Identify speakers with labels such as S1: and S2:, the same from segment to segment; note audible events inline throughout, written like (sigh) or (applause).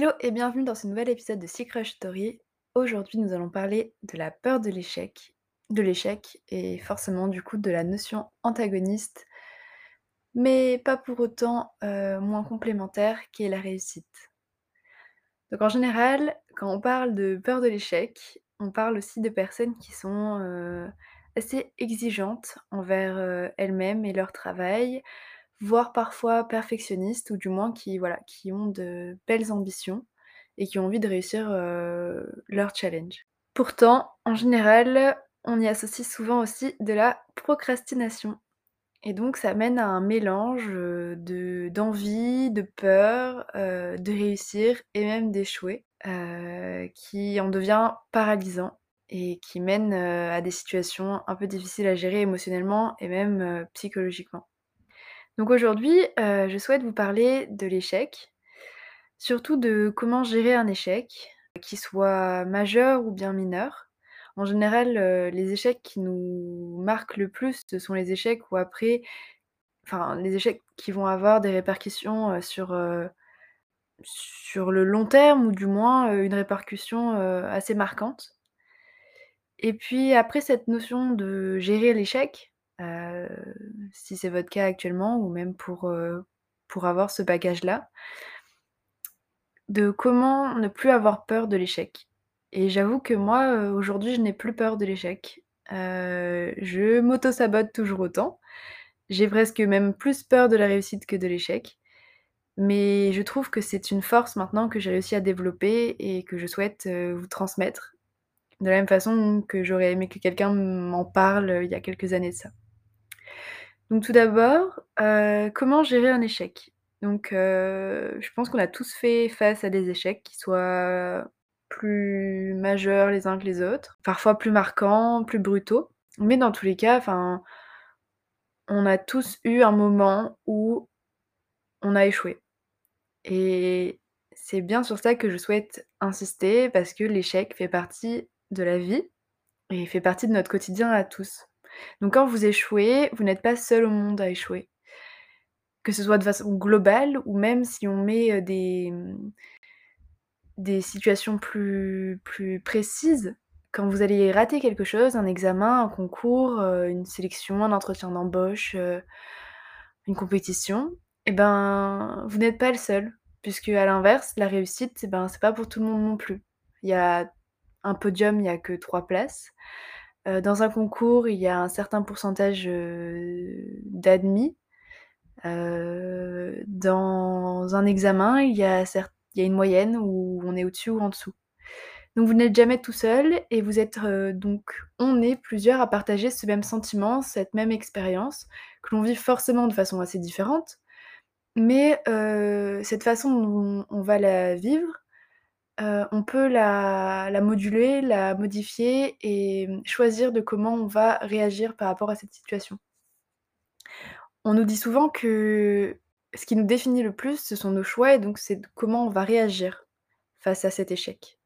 S1: Hello et bienvenue dans ce nouvel épisode de Secret Story. Aujourd'hui, nous allons parler de la peur de l'échec, de l'échec et forcément du coup de la notion antagoniste, mais pas pour autant euh, moins complémentaire qui est la réussite. Donc en général, quand on parle de peur de l'échec, on parle aussi de personnes qui sont euh, assez exigeantes envers euh, elles-mêmes et leur travail, voire parfois perfectionnistes ou du moins qui, voilà, qui ont de belles ambitions et qui ont envie de réussir euh, leur challenge. Pourtant, en général, on y associe souvent aussi de la procrastination. Et donc ça mène à un mélange euh, de d'envie, de peur, euh, de réussir et même d'échouer, qui en devient paralysant et qui mène à des situations un peu difficiles à gérer émotionnellement et même psychologiquement. Donc aujourd'hui, euh, je souhaite vous parler de l'échec, surtout de comment gérer un échec, qu'il soit majeur ou bien mineur. En général, heu, les échecs qui nous marquent le plus, ce sont les échecs où après enfin, les échecs qui vont avoir des répercussions, sur, le long terme ou du moins, une répercussion, assez marquante. Et puis après cette notion de gérer l'échec, si c'est votre cas actuellement ou même pour, pour avoir ce bagage-là, de comment ne plus avoir peur de l'échec. Et j'avoue que moi, aujourd'hui, je n'ai plus peur de l'échec. Je m'auto-sabote toujours autant. J'ai presque même plus peur de la réussite que de l'échec. Mais je trouve que c'est une force maintenant que j'ai réussi à développer et que je souhaite, vous transmettre. De la même façon que j'aurais aimé que quelqu'un m'en parle, il y a quelques années de ça. Donc tout d'abord, heu, comment gérer un échec? Donc heu, je pense qu'on a tous fait face à des échecs qui soient plus majeurs les uns que les autres, parfois plus marquants, plus brutaux. Mais dans tous les cas, on a tous eu un moment où on a échoué. Et c'est bien sur ça que je souhaite insister parce que l'échec fait partie de la vie et fait partie de notre quotidien à tous. Donc quand vous échouez, vous n'êtes pas seul au monde à échouer. Que ce soit de façon globale ou même si on met, des, mmh, des situations plus plus précises. Quand vous allez rater quelque chose, un examen, un concours, une sélection, un entretien d'embauche, une compétition et ben, vous n'êtes pas le seul. Puisque à l'inverse, la réussite, et ben, c'est pas pour tout le monde non plus. Il y a un podium, il y a que 3 places. Heu, dans un concours, il y a un certain pourcentage, heu, d'admis. Heu, dans un examen, il y a une moyenne où on est au-dessus ou en dessous. Donc vous n'êtes jamais tout seul et vous êtes, donc on est plusieurs à partager ce même sentiment, cette même expérience, que l'on vit forcément de façon assez différente. Mais cette façon dont on va la vivre, heu, on peut la moduler, la modifier et mmh, choisir de comment on va réagir par rapport à cette situation. On nous dit souvent que ce qui nous définit le plus, ce sont nos choix et donc c'est comment on va réagir face à cet échec.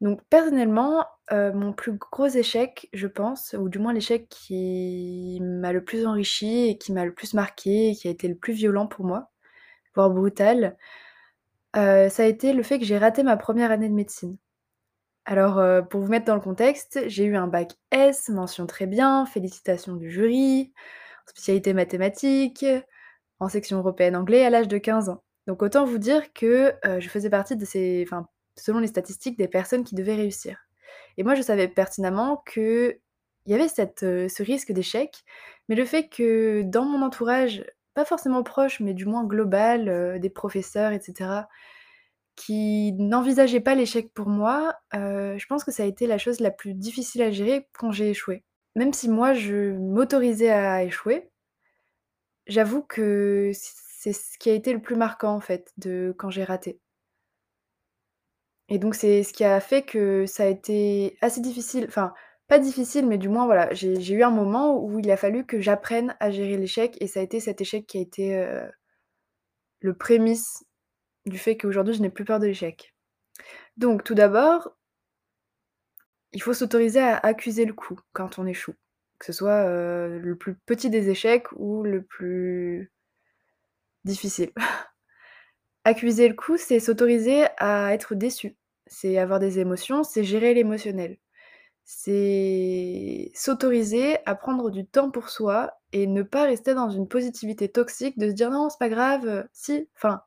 S1: Donc personnellement, heu, mon plus gros échec, je pense, ou du moins l'échec qui m'a le plus enrichi et qui m'a le plus marqué et qui a été le plus violent pour moi, voire brutal, heu, ça a été le fait que j'ai raté ma première année de médecine. Alors, heu, pour vous mettre dans le contexte, j'ai eu un bac S, mention très bien, félicitations du jury, spécialité mathématiques, en section européenne anglais à l'âge de 15 ans. Donc autant vous dire que, heu, je faisais partie de ces enfin, selon les statistiques, des personnes qui devaient réussir. Et moi je savais pertinemment qu'il y avait ce risque d'échec, mais le fait que dans mon entourage, pas forcément proche, mais du moins global, heu, des professeurs et cetera, qui n'envisageaient pas l'échec pour moi, heu, je pense que ça a été la chose la plus difficile à gérer quand j'ai échoué. Même si moi je m'autorisais à échouer, j'avoue que c'est ce qui a été le plus marquant en fait de quand j'ai raté. Et donc c'est ce qui a fait que ça a été assez difficile, enfin difficile, mais du moins voilà, j'ai eu un moment où il a fallu que j'apprenne à gérer l'échec et ça a été cet échec qui a été, heu, le prémisse du fait qu'aujourd'hui je n'ai plus peur de l'échec. Donc tout d'abord, il faut s'autoriser à accuser le coup quand on échoue, que ce soit, heu, le plus petit des échecs ou le plus difficile. (laughs) Accuser le coup, c'est s'autoriser à être déçu. C'est avoir des émotions, c'est gérer l'émotionnel. C'est s'autoriser à prendre du temps pour soi et ne pas rester dans une positivité toxique de se dire: «Non, c'est pas grave, heu, si» enfin,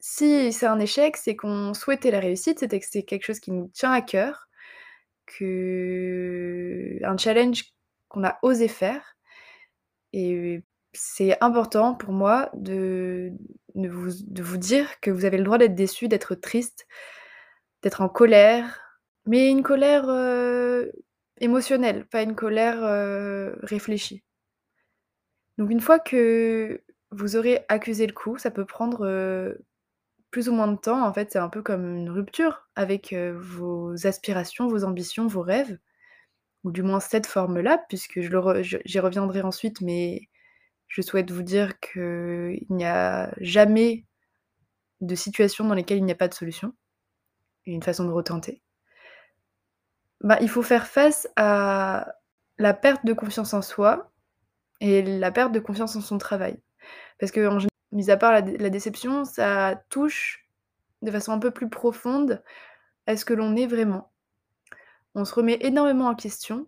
S1: si c'est un échec, c'est qu'on souhaitait la réussite, c'était que c'est quelque chose qui nous tient à cœur, que un challenge qu'on a osé faire. Et c'est important pour moi de de vous de vous dire que vous avez le droit d'être déçu, d'être triste, d'être en colère, mais une colère, émotionnelle, pas une colère, réfléchie. Donc une fois que vous aurez accusé le coup, ça peut prendre, plus ou moins de temps. En fait, c'est un peu comme une rupture avec, vos aspirations, vos ambitions, vos rêves, ou du moins cette forme-là, puisque j'y reviendrai ensuite, mais je souhaite vous dire qu'il n'y a jamais de situation dans lesquelles il n'y a pas de solution et une façon de retenter. Bah, il faut faire face à la perte de confiance en soi et la perte de confiance en son travail. Parce qu'en gé mis à part la dé la déception, ça touche de façon un peu plus profonde à ce que l'on est vraiment. On se remet énormément en question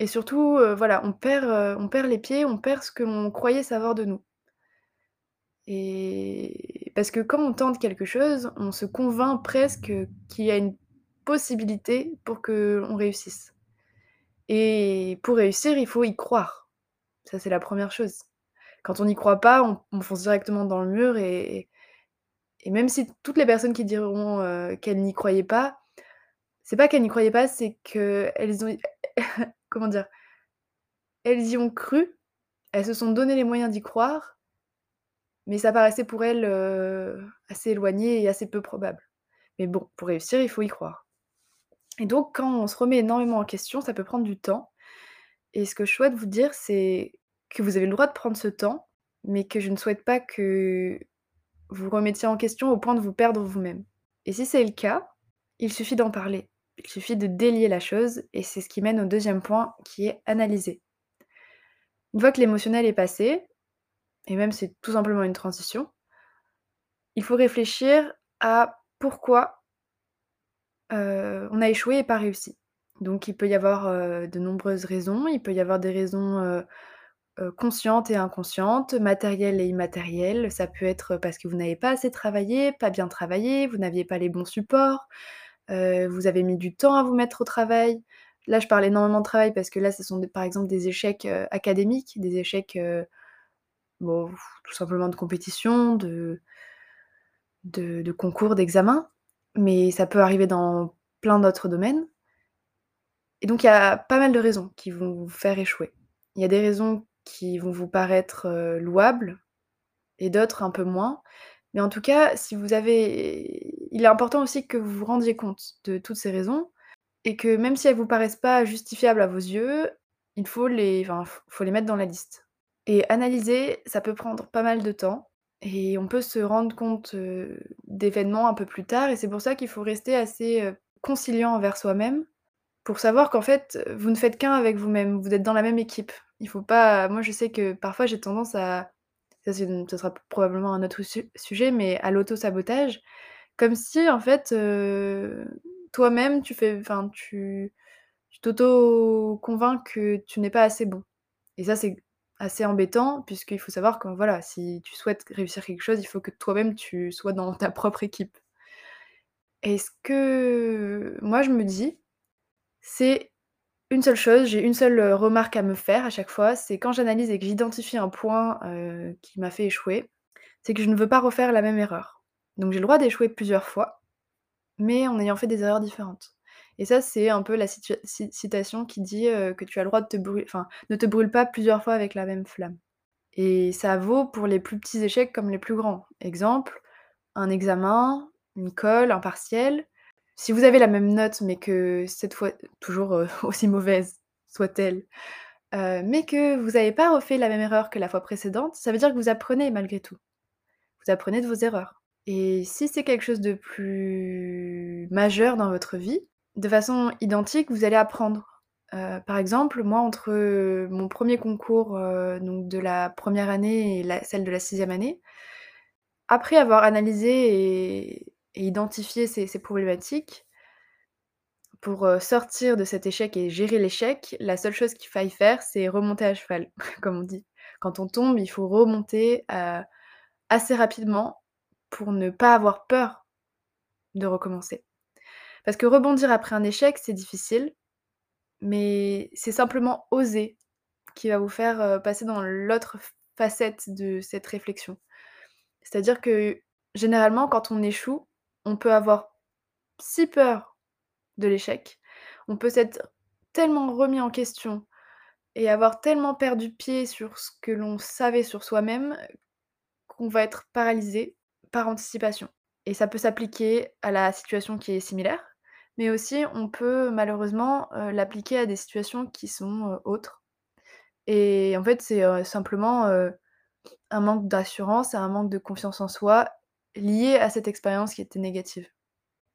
S1: et surtout, heu, voilà, on perd, heu, on perd les pieds, on perd ce que l'on croyait savoir de nous. Et parce que quand on tente quelque chose, on se convainc presque qu'il y a une possibilité pour qu'on réussisse. Et pour réussir, il faut y croire. Ça, c'est la première chose. Quand on n'y croit pas, on on fonce directement dans le mur et même si toutes les personnes qui diront, heu, qu'elles n'y croyaient pas, c'est pas qu'elles n'y croyaient pas, c'est qu'elles ont (laughs) comment dire? Elles y ont cru, elles se sont donné les moyens d'y croire, mais ça paraissait pour elles, heu, assez éloigné et assez peu probable. Mais bon, pour réussir, il faut y croire. Et donc quand on se remet énormément en question, ça peut prendre du temps et ce que je souhaite vous dire, c'est que vous avez le droit de prendre ce temps, mais que je ne souhaite pas que vous remettiez en question au point de vous perdre vous-même. Et si c'est le cas, il suffit d'en parler. Il suffit de délier la chose et c'est ce qui mène au deuxième point qui est analyser. Une fois que l'émotionnel est passé, et même c'est tout simplement une transition, il faut réfléchir à pourquoi, on a échoué et pas réussi. Donc il peut y avoir, de nombreuses raisons. Il peut y avoir des raisons, conscientes et inconscientes, matérielles et immatérielles. Ça peut être parce que vous n'avez pas assez travaillé, pas bien travaillé, vous n'aviez pas les bons supports, vous avez mis du temps à vous mettre au travail. Là, je parle énormément de travail parce que là, ce sont par exemple des échecs, académiques, des échecs, tout simplement de compétition, de concours, d'examens, mais ça peut arriver dans plein d'autres domaines. Et donc il y a pas mal de raisons qui vont vous faire échouer. Il y a des raisons qui vont vous paraître, heu, louables et d'autres un peu moins. Mais en tout cas, si vous avez il est important aussi que vous vous rendiez compte de toutes ces raisons et que même si elles vous paraissent pas justifiables à vos yeux, il faut les faut les mettre dans la liste. Et analyser, ça peut prendre pas mal de temps et on peut se rendre compte, d'événements un peu plus tard et c'est pour ça qu'il faut rester assez, conciliant envers soi-même pour savoir qu'en fait, vous ne faites qu'un avec vous-même, vous êtes dans la même équipe. Il faut pas moi je sais que parfois j'ai tendance à ça ce sera probablement un autre su sujet, mais à l'auto-sabotage, comme si en fait, toi-même tu fais enfin tu tu t'auto-convaincs que tu n'es pas assez bon. Et ça c'est assez embêtant puisqu'il faut savoir que voilà, si tu souhaites réussir quelque chose, il faut que toi-même tu sois dans ta propre équipe. Et ce que moi je me dis, c'est une seule chose, j'ai une seule, heu, remarque à me faire à chaque fois, c'est quand j'analyse et que j'identifie un point, heu, qui m'a fait échouer, c'est que je ne veux pas refaire la même erreur. Donc j'ai le droit d'échouer plusieurs fois, mais en ayant fait des erreurs différentes. Et ça, c'est un peu la citation qui dit, que tu as le droit de te brû enfin, ne te brûle pas plusieurs fois avec la même flamme. Et ça vaut pour les plus petits échecs comme les plus grands. Exemple, un examen, une colle, un partiel. Si vous avez la même note, mais que cette fois toujours, (laughs) aussi mauvaise soit-elle, mais que vous avez pas refait la même erreur que la fois précédente, ça veut dire que vous apprenez malgré tout. Vous apprenez de vos erreurs. Et si c'est quelque chose de plus majeur dans votre vie, de façon identique, vous allez apprendre. Heu, par exemple, moi entre, mon premier concours, donc de la première année et celle de la sixième année après avoir analysé et identifié ces problématiques pour, sortir de cet échec et gérer l'échec, la seule chose qu'il faille faire, c'est remonter à cheval, (laughs) comme on dit. Quand on tombe, il faut remonter, assez rapidement pour ne pas avoir peur de recommencer. Parce que rebondir après un échec, c'est difficile, mais c'est simplement oser qui va vous faire, passer dans l'autre facette de cette réflexion. C'est-à-dire que, généralement, quand on échoue, on peut avoir si peur de l'échec, on peut s'être tellement remis en question et avoir tellement perdu pied sur ce que l'on savait sur soi-même, qu'on va être paralysé par anticipation et ça peut s'appliquer à la situation qui est similaire, mais aussi on peut malheureusement, heu, l'appliquer à des situations qui sont, heu, autres et en fait, c'est, heu, simplement, un manque d'assurance un manque de confiance en soi lié à cette expérience qui était négative.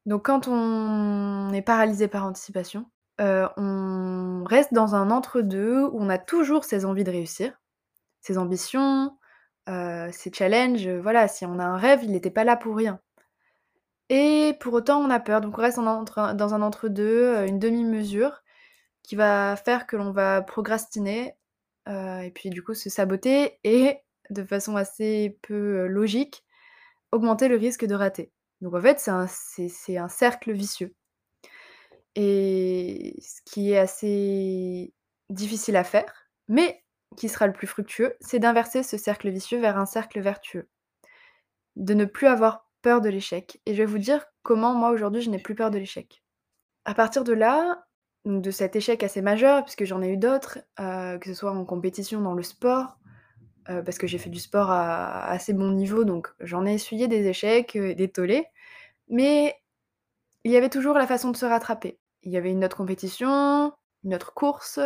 S1: Donc quand on est paralysé par anticipation, on reste dans un entre-deux où on a toujours ces envies de réussir, ces ambitions, ces challenges, voilà, si on a un rêve, il était pas là pour rien et pour autant, on a peur, donc on reste dans un entre-deux, heu, une demi-mesure qui va faire que l'on va procrastiner, heu et puis du coup se saboter et de façon assez peu, heu, logique, augmenter le risque de rater. Donc en fait, c'est un cercle vicieux et ce qui est assez difficile à faire, mais qui sera le plus fructueux, c'est d'inverser ce cercle vicieux vers un cercle vertueux. De ne plus avoir peur de l'échec et je vais vous dire comment moi aujourd'hui je n'ai plus peur de l'échec. À partir de là, de cet échec assez majeur puisque j'en ai eu d'autres, heu, que ce soit en compétition dans le sport, heu, parce que j'ai fait du sport à assez bon niveau donc j'en ai essuyé des échecs, heu, des tollés, mais il y avait toujours la façon de se rattraper. Il y avait une autre compétition, une autre course,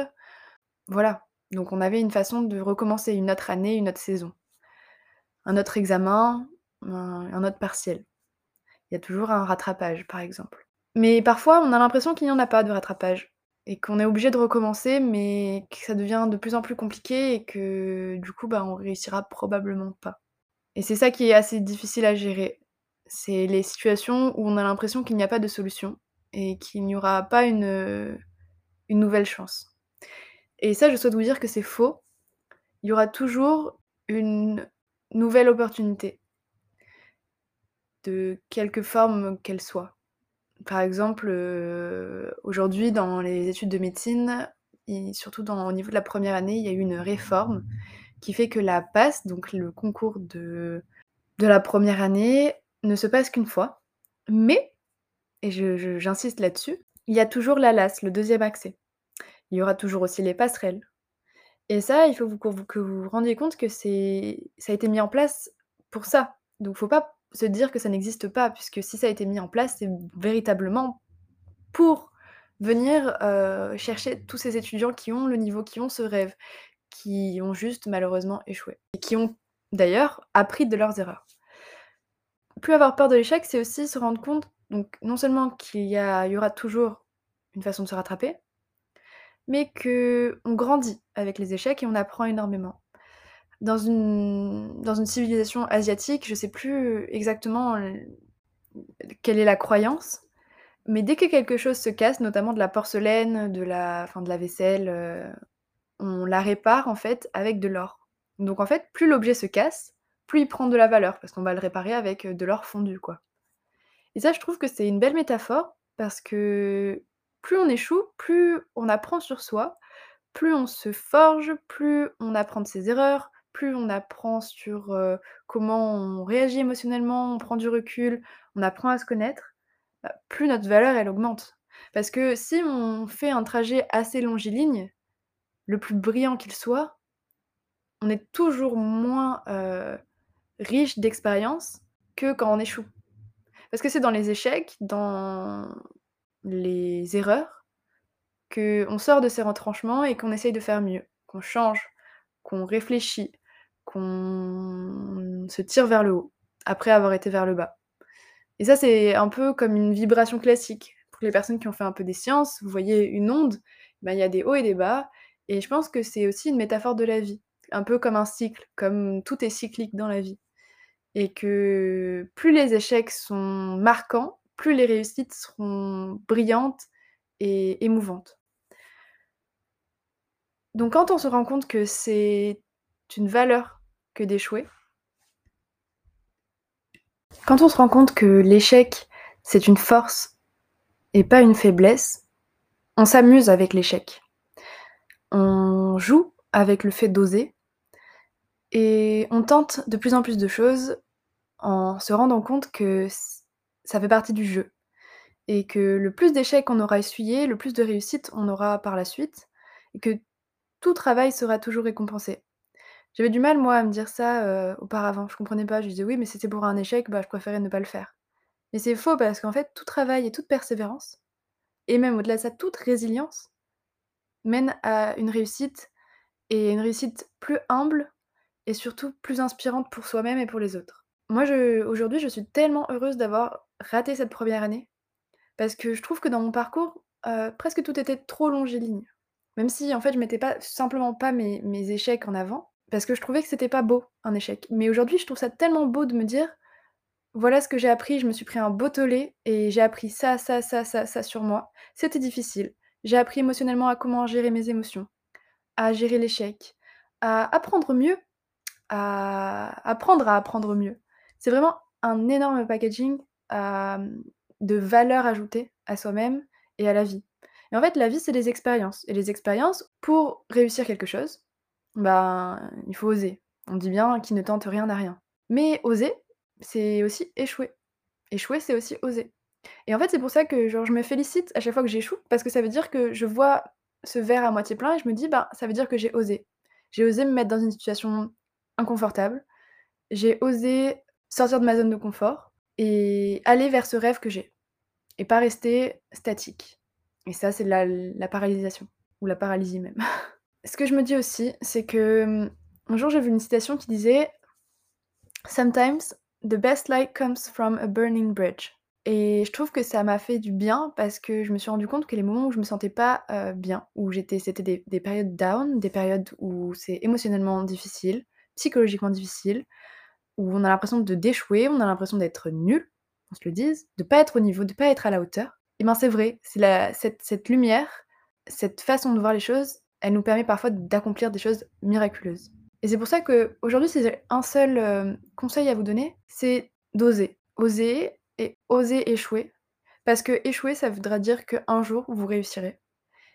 S1: voilà, donc on avait une façon de recommencer une autre année, une autre saison. Un autre examen, un autre partiel. Il y a toujours un rattrapage, par exemple. Mais parfois, on a l'impression qu'il n'y en a pas de rattrapage et qu'on est obligé de recommencer, mais que ça devient de plus en plus compliqué et que du coup, bah, on réussira probablement pas et c'est ça qui est assez difficile à gérer. C'est les situations où on a l'impression qu'il n'y a pas de solution et qu'il n'y aura pas une nouvelle chance et ça, je souhaite vous dire que c'est faux. Il y aura toujours une nouvelle opportunité de quelque forme qu'elle soit. Par exemple, heu, aujourd'hui dans les études de médecine et surtout au niveau de la 1re année, il y a eu une réforme qui fait que la PASS, donc le concours de de la 1re année, ne se passe qu'1 fois, mais et j'insiste là-dessus, il y a toujours la LAS, le 2e accès. Il y aura toujours aussi les passerelles et ça, il faut vous que vous vous rendiez compte que ça a été mis en place pour ça. Donc faut pas se dire que ça n'existe pas puisque si ça a été mis en place, c'est véritablement pour venir, heu, chercher tous ces étudiants qui ont le niveau, qui ont ce rêve, qui ont juste malheureusement échoué et qui ont d'ailleurs appris de leurs erreurs. Plus avoir peur de l'échec, c'est aussi se rendre compte, donc non seulement qu'il y y aura toujours une façon de se rattraper, mais qu'on grandit avec les échecs et on apprend énormément. Dans une dans une civilisation asiatique, je sais plus exactement quelle est la croyance, mais dès que quelque chose se casse, notamment de la porcelaine, de la enfin de la vaisselle, heu, on la répare en fait avec de l'or. Donc en fait, plus l'objet se casse, plus il prend de la valeur parce qu'on va le réparer avec, heu, de l'or fondu, quoi et ça, je trouve que c'est une belle métaphore parce que plus on échoue, plus on apprend sur soi, plus on se forge, plus on apprend de ses erreurs, plus on apprend sur, comment on réagit émotionnellement, on prend du recul, on apprend à se connaître, bah, plus notre valeur, elle augmente. Parce que si on fait un trajet assez longiligne, le plus brillant qu'il soit, on est toujours moins, riche d'expérience que quand on échoue. Parce que c'est dans les échecs, dans les erreurs, qu'on sort de ses retranchements et qu'on essaye de faire mieux, qu'on change, qu'on réfléchit, qu'on se tire vers le haut, après avoir été vers le bas et ça, c'est un peu comme une vibration classique. Pour les personnes qui ont fait un peu des sciences, vous voyez une onde, bah, il y a des hauts et des bas et je pense que c'est aussi une métaphore de la vie, un peu comme un cycle, comme tout est cyclique dans la vie et que plus les échecs sont marquants, plus les réussites seront brillantes et émouvantes. Donc quand on se rend compte que c'est une valeur d'échouer, quand on se rend compte que l'échec, c'est une force et pas une faiblesse, on s'amuse avec l'échec. On joue avec le fait d'oser et on tente de plus en plus de choses en se rendant compte que ça fait partie du jeu et que le plus d'échecs on aura essuyé, le plus de réussites on aura par la suite et que tout travail sera toujours récompensé. J'avais du mal moi à me dire ça, heu, auparavant. Je comprenais pas, je disais: «Oui, mais c'était pour un échec, bah, je préférais ne pas le faire». Mais c'est faux parce qu'en fait, tout travail et toute persévérance et même au-delà de ça, toute résilience mène à une réussite et une réussite plus humble et surtout plus inspirante pour soi-même et pour les autres. Moi, aujourd'hui, je suis tellement heureuse d'avoir raté cette première année parce que je trouve que dans mon parcours, heu, presque tout était trop longiligne. Même si, en fait, je mettais pas simplement pas mes échecs en avant, parce que je trouvais que c'était pas beau, un échec. Mais aujourd'hui, je trouve ça tellement beau de me dire: «Voilà ce que j'ai appris, je me suis pris un beau tollé et j'ai appris ça, ça, ça, ça, ça sur moi. C'était difficile. J'ai appris émotionnellement à comment gérer mes émotions, à gérer l'échec, à apprendre mieux, à apprendre à apprendre mieux». C'est vraiment un énorme packaging, hem, de valeur ajoutée à soi-même et à la vie. Et en fait, la vie, c'est des expériences et les expériences, pour réussir quelque chose, ben, il faut oser. On dit bien: «Qui ne tente rien n'a rien». Mais oser, c'est aussi échouer. Échouer, c'est aussi oser. Et en fait, c'est pour ça que je me félicite à chaque fois que j'échoue, parce que ça veut dire que je vois ce verre à moitié plein et je me dis: «Ben, ça veut dire que j'ai osé». J'ai osé me mettre dans une situation inconfortable. J'ai osé sortir de ma zone de confort et aller vers ce rêve que j'ai et pas rester statique. Et ça, c'est la paralysation ou la paralysie même. (laughs) Ce que je me dis aussi, c'est que, mmh, un jour j'ai vu une citation qui disait: «Sometimes the best light comes from a burning bridge» et je trouve que ça m'a fait du bien parce que je me suis rendu compte que les moments où je me sentais pas, heu, bien, où j'étais c'était des des périodes down, des périodes où c'est émotionnellement difficile, psychologiquement difficile, où on a l'impression de d'échouer, on a l'impression d'être nul, qu'on se le dise, de pas être au niveau, de pas être à la hauteur. Et ben, c'est vrai, c'est cette cette lumière, cette façon de voir les choses, elle nous permet parfois d'accomplir des choses miraculeuses. Et c'est pour ça qu'aujourd'hui, si j'ai un seul, hem, conseil à vous donner, c'est d'oser. Oser et oser échouer. Parce que échouer, ça voudra dire qu'un jour, vous réussirez.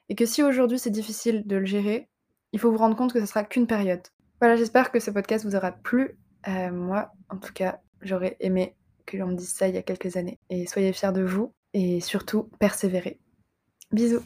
S1: Et que si aujourd'hui c'est difficile de le gérer, il faut vous rendre compte que ce sera qu'une période. Voilà, j'espère que ce podcast vous aura plu. Heu, moi, en tout cas, j'aurais aimé que l'on me dise ça il y a quelques années. Et soyez fiers de vous et surtout persévérez. Bisous.